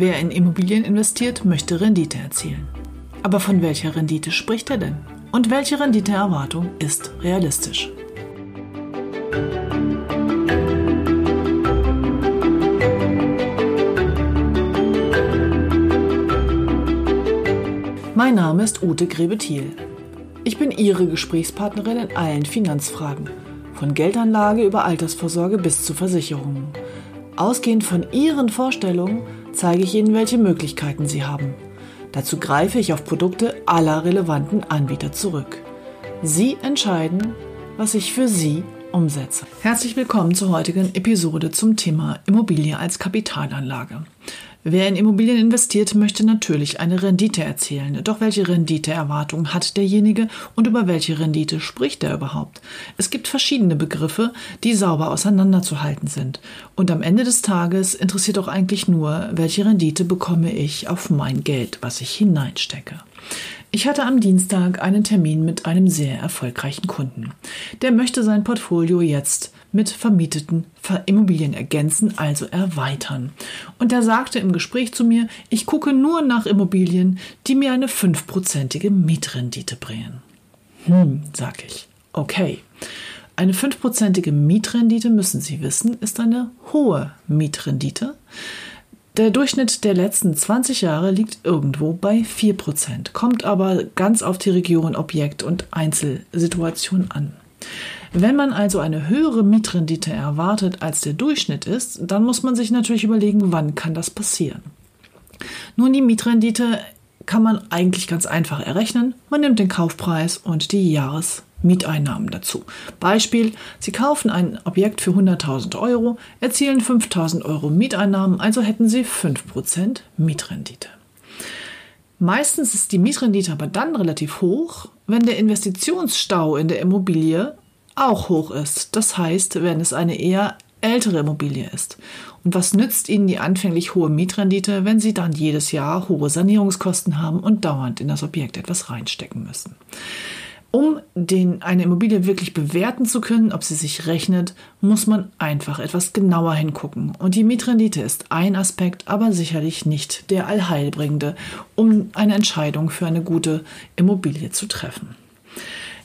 Wer in Immobilien investiert, möchte Rendite erzielen. Aber von welcher Rendite spricht er denn? Und welche Renditeerwartung ist realistisch? Mein Name ist Ute Grebe-Thiel. Ich bin Ihre Gesprächspartnerin in allen Finanzfragen, von Geldanlage über Altersvorsorge bis zu Versicherungen. Ausgehend von Ihren Vorstellungen zeige ich Ihnen, welche Möglichkeiten Sie haben. Dazu greife ich auf Produkte aller relevanten Anbieter zurück. Sie entscheiden, was ich für Sie umsetze. Herzlich willkommen zur heutigen Episode zum Thema Immobilie als Kapitalanlage. Wer in Immobilien investiert, möchte natürlich eine Rendite erzielen. Doch welche Renditeerwartung hat derjenige und über welche Rendite spricht er überhaupt? Es gibt verschiedene Begriffe, die sauber auseinanderzuhalten sind. Und am Ende des Tages interessiert doch eigentlich nur, welche Rendite bekomme ich auf mein Geld, was ich hineinstecke. Ich hatte am Dienstag einen Termin mit einem sehr erfolgreichen Kunden. Der möchte sein Portfolio jetzt mit vermieteten Immobilien ergänzen, also erweitern. Und er sagte im Gespräch zu mir, ich gucke nur nach Immobilien, die mir eine fünfprozentige Mietrendite bringen. Hm, sag ich. Okay. Eine fünfprozentige Mietrendite, müssen Sie wissen, ist eine hohe Mietrendite. Der Durchschnitt der letzten 20 Jahre liegt irgendwo bei 4%, kommt aber ganz auf die Region, Objekt und Einzelsituation an. Wenn man also eine höhere Mietrendite erwartet, als der Durchschnitt ist, dann muss man sich natürlich überlegen, wann kann das passieren. Nun, die Mietrendite kann man eigentlich ganz einfach errechnen. Man nimmt den Kaufpreis und die Jahresmieteinnahmen dazu. Beispiel, Sie kaufen ein Objekt für 100.000 Euro, erzielen 5.000 Euro Mieteinnahmen, also hätten Sie 5% Mietrendite. Meistens ist die Mietrendite aber dann relativ hoch, wenn der Investitionsstau in der Immobilie auch hoch ist. Das heißt, wenn es eine eher ältere Immobilie ist. Und was nützt Ihnen die anfänglich hohe Mietrendite, wenn Sie dann jedes Jahr hohe Sanierungskosten haben und dauernd in das Objekt etwas reinstecken müssen? Um den, eine Immobilie wirklich bewerten zu können, ob sie sich rechnet, muss man einfach etwas genauer hingucken. Und die Mietrendite ist ein Aspekt, aber sicherlich nicht der allheilbringende, um eine Entscheidung für eine gute Immobilie zu treffen.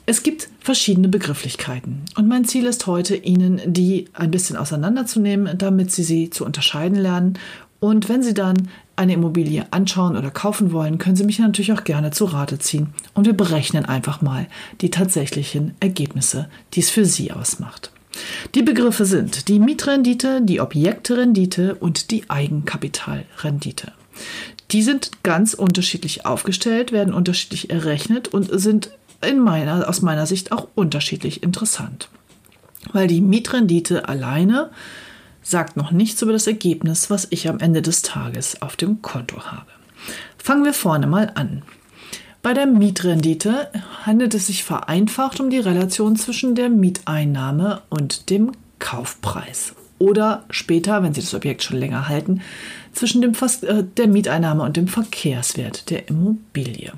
Es gibt verschiedene Begrifflichkeiten und mein Ziel ist heute, Ihnen die ein bisschen auseinanderzunehmen, damit Sie sie zu unterscheiden lernen. Und wenn Sie dann eine Immobilie anschauen oder kaufen wollen, können Sie mich natürlich auch gerne zu Rate ziehen und wir berechnen einfach mal die tatsächlichen Ergebnisse, die es für Sie ausmacht. Die Begriffe sind die Mietrendite, die Objektrendite und die Eigenkapitalrendite. Die sind ganz unterschiedlich aufgestellt, werden unterschiedlich errechnet und sind in meiner, aus meiner Sicht auch unterschiedlich interessant. Weil die Mietrendite alleine sagt noch nichts über das Ergebnis, was ich am Ende des Tages auf dem Konto habe. Fangen wir vorne mal an. Bei der Mietrendite handelt es sich vereinfacht um die Relation zwischen der Mieteinnahme und dem Kaufpreis. Oder später, wenn Sie das Objekt schon länger halten, zwischen dem, äh, der Mieteinnahme und dem Verkehrswert der Immobilie.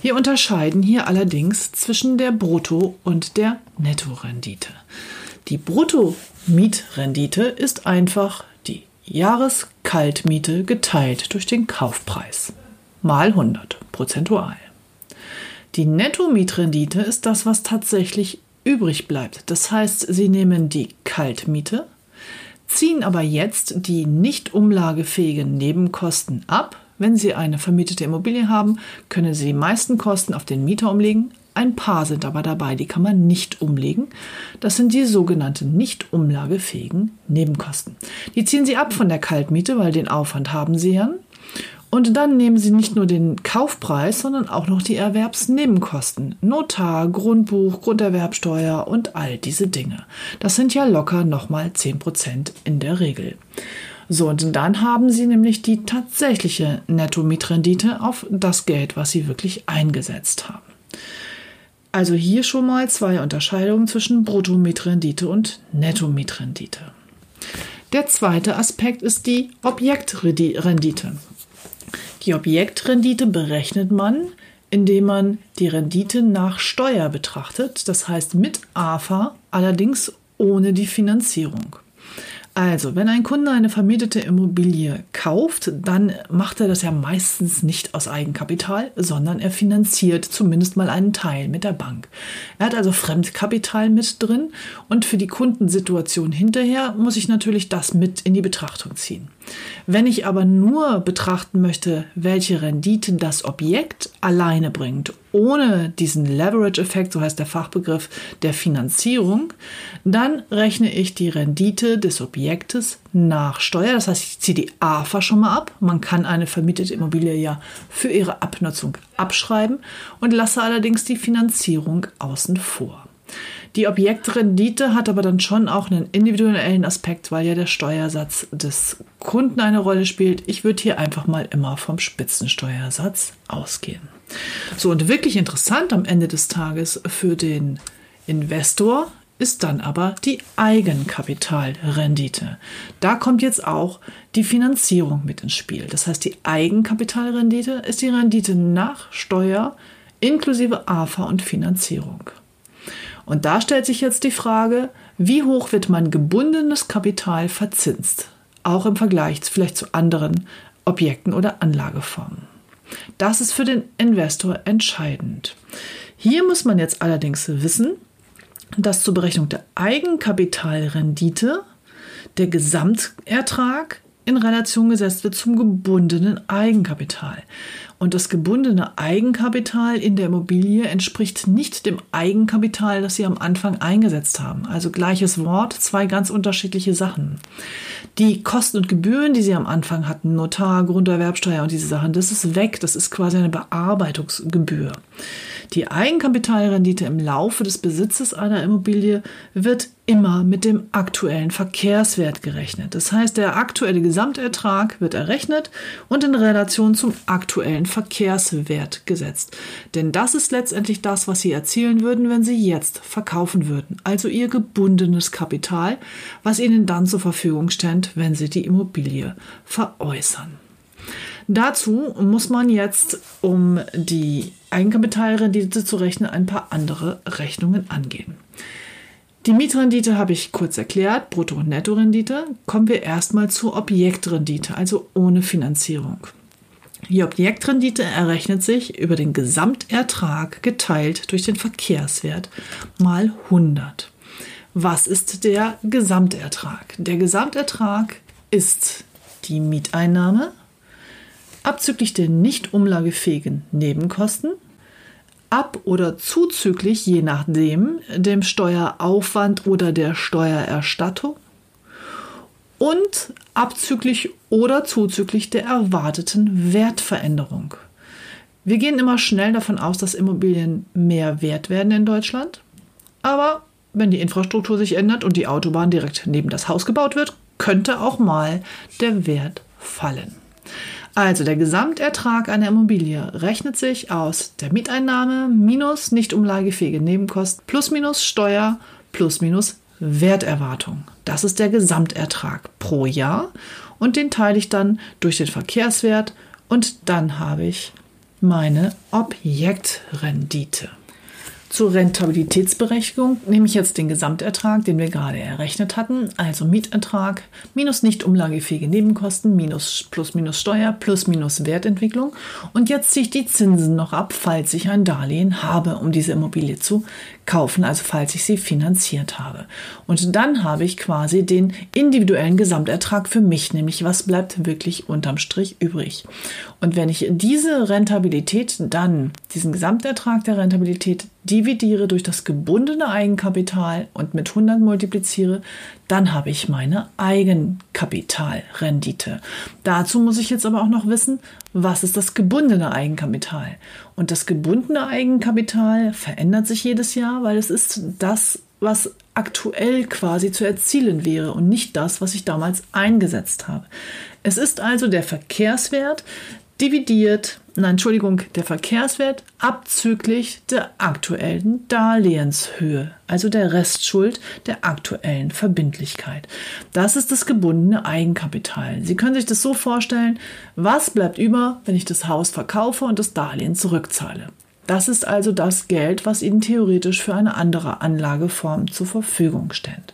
Wir unterscheiden hier allerdings zwischen der Brutto- und der Nettorendite. Die Brutto-Mietrendite ist einfach die Jahreskaltmiete geteilt durch den Kaufpreis mal 100 prozentual. Die Netto-Mietrendite ist das, was tatsächlich übrig bleibt. Das heißt, Sie nehmen die Kaltmiete ziehen aber jetzt die nicht umlagefähigen Nebenkosten ab. Wenn Sie eine vermietete Immobilie haben, können Sie die meisten Kosten auf den Mieter umlegen. Ein paar sind aber dabei, die kann man nicht umlegen. Das sind die sogenannten nicht umlagefähigen Nebenkosten. Die ziehen Sie ab von der Kaltmiete, weil den Aufwand haben Sie ja. Und dann nehmen Sie nicht nur den Kaufpreis, sondern auch noch die Erwerbsnebenkosten. Notar, Grundbuch, Grunderwerbsteuer und all diese Dinge. Das sind ja locker nochmal 10% in der Regel. So, und dann haben Sie nämlich die tatsächliche Netto-Mietrendite auf das Geld, was Sie wirklich eingesetzt haben. Also hier schon mal zwei Unterscheidungen zwischen Brutto-Mietrendite und Netto-Mietrendite. Der zweite Aspekt ist die Objektrendite. Die Objektrendite berechnet man, indem man die Rendite nach Steuer betrachtet, das heißt mit AFA, allerdings ohne die Finanzierung. Also, wenn ein Kunde eine vermietete Immobilie kauft, dann macht er das ja meistens nicht aus Eigenkapital, sondern er finanziert zumindest mal einen Teil mit der Bank. Er hat also Fremdkapital mit drin und für die Kundensituation hinterher muss ich natürlich das mit in die Betrachtung ziehen. Wenn ich aber nur betrachten möchte, welche Rendite das Objekt alleine bringt, ohne diesen Leverage-Effekt, so heißt der Fachbegriff der Finanzierung, dann rechne ich die Rendite des Objektes nach Steuer. Das heißt, ich ziehe die AFA schon mal ab. Man kann eine vermietete Immobilie ja für ihre Abnutzung abschreiben und lasse allerdings die Finanzierung außen vor. Die Objektrendite hat aber dann schon auch einen individuellen Aspekt, weil ja der Steuersatz des Kunden eine Rolle spielt. Ich würde hier einfach mal immer vom Spitzensteuersatz ausgehen. So, und wirklich interessant am Ende des Tages für den Investor ist dann aber die Eigenkapitalrendite. Da kommt jetzt auch die Finanzierung mit ins Spiel. Das heißt, die Eigenkapitalrendite ist die Rendite nach Steuer inklusive AFA und Finanzierung. Und da stellt sich jetzt die Frage, wie hoch wird mein gebundenes Kapital verzinst? Auch im Vergleich vielleicht zu anderen Objekten oder Anlageformen. Das ist für den Investor entscheidend. Hier muss man jetzt allerdings wissen, dass zur Berechnung der Eigenkapitalrendite der Gesamtertrag in Relation gesetzt wird zum gebundenen Eigenkapital. Und das gebundene Eigenkapital in der Immobilie entspricht nicht dem Eigenkapital, das Sie am Anfang eingesetzt haben. Also gleiches Wort, zwei ganz unterschiedliche Sachen. Die Kosten und Gebühren, die Sie am Anfang hatten, Notar, Grunderwerbsteuer und diese Sachen, das ist weg. Das ist quasi eine Bearbeitungsgebühr. Die Eigenkapitalrendite im Laufe des Besitzes einer Immobilie wird immer mit dem aktuellen Verkehrswert gerechnet. Das heißt, der aktuelle Gesamtertrag wird errechnet und in Relation zum aktuellen Verkehrswert gesetzt. Denn das ist letztendlich das, was Sie erzielen würden, wenn Sie jetzt verkaufen würden. Also Ihr gebundenes Kapital, was Ihnen dann zur Verfügung steht, wenn Sie die Immobilie veräußern. Dazu muss man jetzt, um die Eigenkapitalrendite zu rechnen, ein paar andere Rechnungen angehen. Die Mietrendite habe ich kurz erklärt, Brutto- und Nettorendite. Kommen wir erstmal zur Objektrendite, also ohne Finanzierung. Die Objektrendite errechnet sich über den Gesamtertrag geteilt durch den Verkehrswert mal 100. Was ist der Gesamtertrag? Der Gesamtertrag ist die Mieteinnahme abzüglich der nicht umlagefähigen Nebenkosten, ab oder zuzüglich, je nachdem, dem Steueraufwand oder der Steuererstattung und abzüglich oder zuzüglich der erwarteten Wertveränderung. Wir gehen immer schnell davon aus, dass Immobilien mehr wert werden in Deutschland. Aber wenn die Infrastruktur sich ändert und die Autobahn direkt neben das Haus gebaut wird, könnte auch mal der Wert fallen. Also der Gesamtertrag einer Immobilie rechnet sich aus der Mieteinnahme minus nicht umlagefähige Nebenkosten plus minus Steuer plus minus Werterwartung. Das ist der Gesamtertrag pro Jahr und den teile ich dann durch den Verkehrswert und dann habe ich meine Objektrendite. Zur Rentabilitätsberechtigung nehme ich jetzt den Gesamtertrag, den wir gerade errechnet hatten, also Mietertrag minus nicht umlagefähige Nebenkosten minus plus minus Steuer plus minus Wertentwicklung und jetzt ziehe ich die Zinsen noch ab, falls ich ein Darlehen habe, um diese Immobilie zu kaufen, also falls ich sie finanziert habe. Und dann habe ich quasi den individuellen Gesamtertrag für mich, nämlich was bleibt wirklich unterm Strich übrig. Und wenn ich diese Rentabilität dann, diesen Gesamtertrag der Rentabilität dividiere durch das gebundene Eigenkapital und mit 100 multipliziere, dann habe ich meine Eigenkapitalrendite. Dazu muss ich jetzt aber auch noch wissen, was ist das gebundene Eigenkapital? Und das gebundene Eigenkapital verändert sich jedes Jahr, weil es ist das, was aktuell quasi zu erzielen wäre und nicht das, was ich damals eingesetzt habe. Es ist also der Verkehrswert dividiert, nein, Entschuldigung, der Verkehrswert abzüglich der aktuellen Darlehenshöhe, also der Restschuld der aktuellen Verbindlichkeit. Das ist das gebundene Eigenkapital. Sie können sich das so vorstellen, was bleibt über, wenn ich das Haus verkaufe und das Darlehen zurückzahle. Das ist also das Geld, was Ihnen theoretisch für eine andere Anlageform zur Verfügung steht.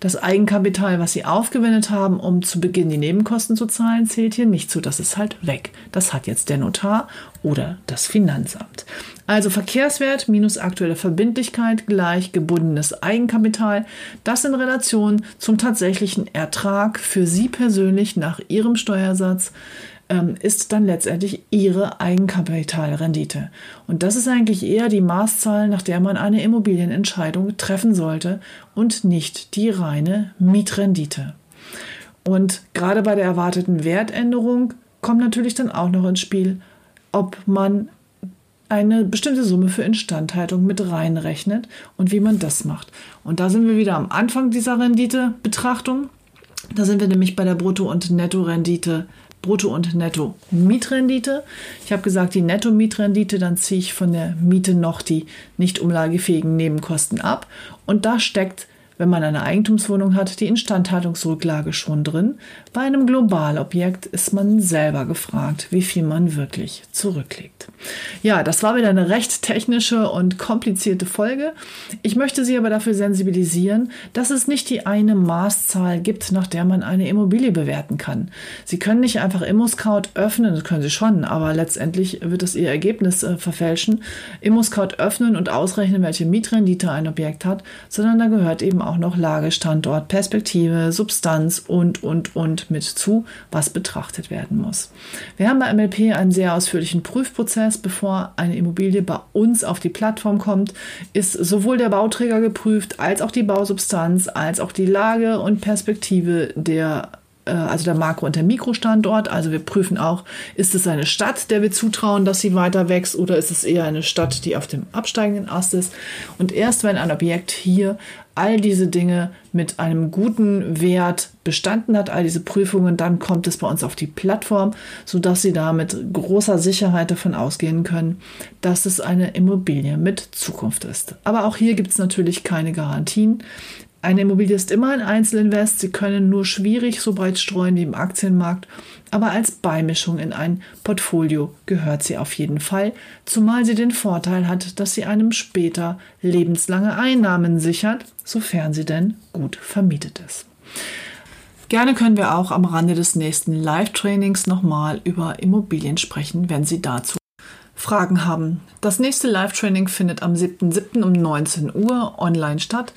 Das Eigenkapital, was Sie aufgewendet haben, um zu Beginn die Nebenkosten zu zahlen, zählt hier nicht zu. Das ist halt weg. Das hat jetzt der Notar oder das Finanzamt. Also Verkehrswert minus aktuelle Verbindlichkeit gleich gebundenes Eigenkapital. Das in Relation zum tatsächlichen Ertrag für Sie persönlich nach Ihrem Steuersatz ähm, ist dann letztendlich ihre Eigenkapitalrendite. Und das ist eigentlich eher die Maßzahl, nach der man eine Immobilienentscheidung treffen sollte und nicht die reine Mietrendite. Und gerade bei der erwarteten Wertänderung kommt natürlich dann auch noch ins Spiel, ob man eine bestimmte Summe für Instandhaltung mit reinrechnet und wie man das macht. Und da sind wir wieder am Anfang dieser Renditebetrachtung. Da sind wir nämlich bei der Brutto- und Nettorendite Brutto- und Netto-Mietrendite. Ich habe gesagt, die Netto-Mietrendite, dann ziehe ich von der Miete noch die nicht umlagefähigen Nebenkosten ab. Und da steckt wenn man eine Eigentumswohnung hat, die Instandhaltungsrücklage schon drin. Bei einem Globalobjekt ist man selber gefragt, wie viel man wirklich zurücklegt. Ja, das war wieder eine recht technische und komplizierte Folge. Ich möchte Sie aber dafür sensibilisieren, dass es nicht die eine Maßzahl gibt, nach der man eine Immobilie bewerten kann. Sie können nicht einfach ImmoScout öffnen, das können Sie schon, aber letztendlich wird es Ihr Ergebnis äh, verfälschen. ImmoScout öffnen und ausrechnen, welche Mietrendite ein Objekt hat, sondern da gehört eben auch noch Lage, Standort, Perspektive, Substanz und, und, und mit zu, was betrachtet werden muss. Wir haben bei MLP einen sehr ausführlichen Prüfprozess. Bevor eine Immobilie bei uns auf die Plattform kommt, ist sowohl der Bauträger geprüft, als auch die Bausubstanz, als auch die Lage und Perspektive der also der Makro- und der Mikrostandort. Also wir prüfen auch, ist es eine Stadt, der wir zutrauen, dass sie weiter wächst oder ist es eher eine Stadt, die auf dem absteigenden Ast ist. Und erst wenn ein Objekt hier all diese Dinge mit einem guten Wert bestanden hat, all diese Prüfungen, dann kommt es bei uns auf die Plattform, sodass Sie da mit großer Sicherheit davon ausgehen können, dass es eine Immobilie mit Zukunft ist. Aber auch hier gibt es natürlich keine Garantien. Eine Immobilie ist immer ein Einzelinvest. Sie können nur schwierig so breit streuen wie im Aktienmarkt, aber als Beimischung in ein Portfolio gehört sie auf jeden Fall, zumal sie den Vorteil hat, dass sie einem später lebenslange Einnahmen sichert, sofern sie denn gut vermietet ist. Gerne können wir auch am Rande des nächsten Live-Trainings nochmal über Immobilien sprechen, wenn Sie dazu Fragen haben. Das nächste Live-Training findet am 7.7. um 19 Uhr online statt.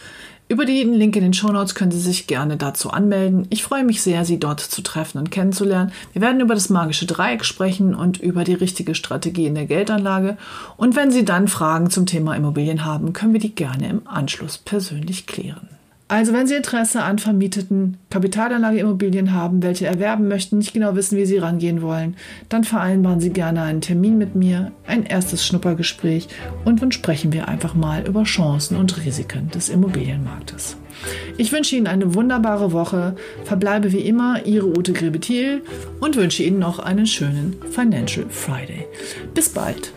Über den Link in den Show Notes können Sie sich gerne dazu anmelden. Ich freue mich sehr, Sie dort zu treffen und kennenzulernen. Wir werden über das magische Dreieck sprechen und über die richtige Strategie in der Geldanlage. Und wenn Sie dann Fragen zum Thema Immobilien haben, können wir die gerne im Anschluss persönlich klären. Also wenn Sie Interesse an vermieteten Kapitalanlageimmobilien haben, welche erwerben möchten, nicht genau wissen, wie Sie rangehen wollen, dann vereinbaren Sie gerne einen Termin mit mir, ein erstes Schnuppergespräch und dann sprechen wir einfach mal über Chancen und Risiken des Immobilienmarktes. Ich wünsche Ihnen eine wunderbare Woche, verbleibe wie immer Ihre Ute Grebethiel und wünsche Ihnen noch einen schönen Financial Friday. Bis bald!